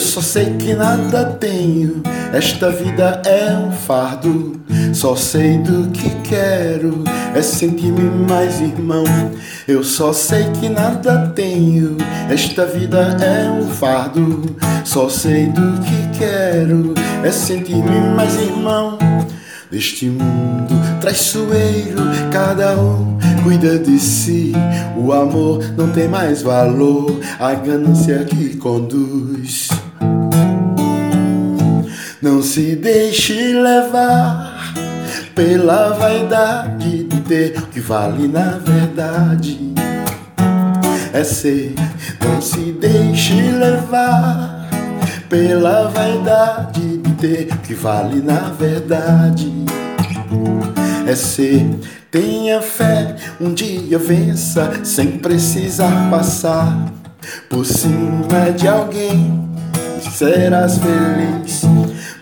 só sei que nada tenho, esta vida é um fardo. Só sei do que quero, é sentir-me mais irmão. Eu só sei que nada tenho, esta vida é um fardo. Só sei do que quero, é sentir-me mais irmão. Neste mundo traiçoeiro, cada um cuida de si. O amor não tem mais valor, a ganância que conduz. Não se deixe levar pela vaidade de ter o que vale na verdade. É ser, não se deixe levar pela vaidade de ter o que vale na verdade. É ser, tenha fé, um dia vença sem precisar passar por cima de alguém. Serás feliz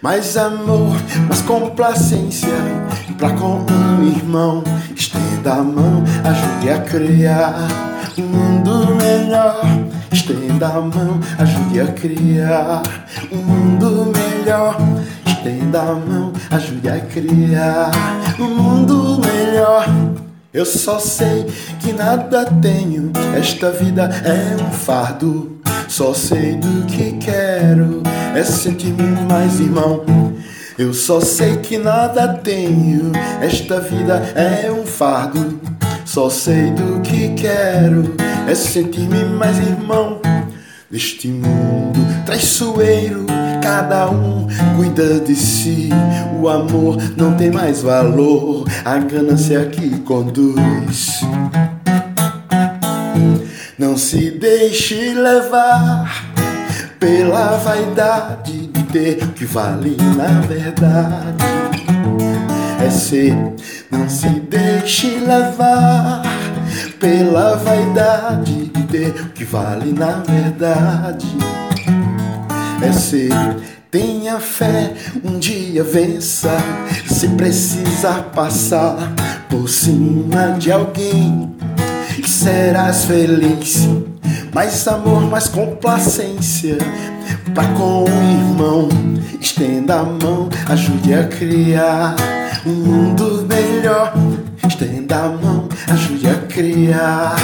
mais amor, mais complacência pra com um irmão. Estenda a mão, ajude a criar um mundo melhor. Estenda a mão, ajude a criar um mundo melhor. Estenda a mão, ajude a criar um mundo melhor. Eu só sei que nada tenho, esta vida é um fardo. Só sei do que quero, é sentir-me mais irmão. Eu só sei que nada tenho, esta vida é um fardo. Só sei do que quero, é sentir-me mais irmão. Neste mundo traiçoeiro, cada um cuida de si. O amor não tem mais valor, a ganância que conduz. Não se deixe levar pela vaidade de ter o que vale na verdade. É ser, não se deixe levar pela vaidade de ter o que vale na verdade. É ser, tenha fé, um dia vença, se precisar passar por cima de alguém serás feliz. Mais amor, mais complacência pra com o irmão. Estenda a mão, ajude a criar um mundo melhor. Estenda a mão, ajude a criar.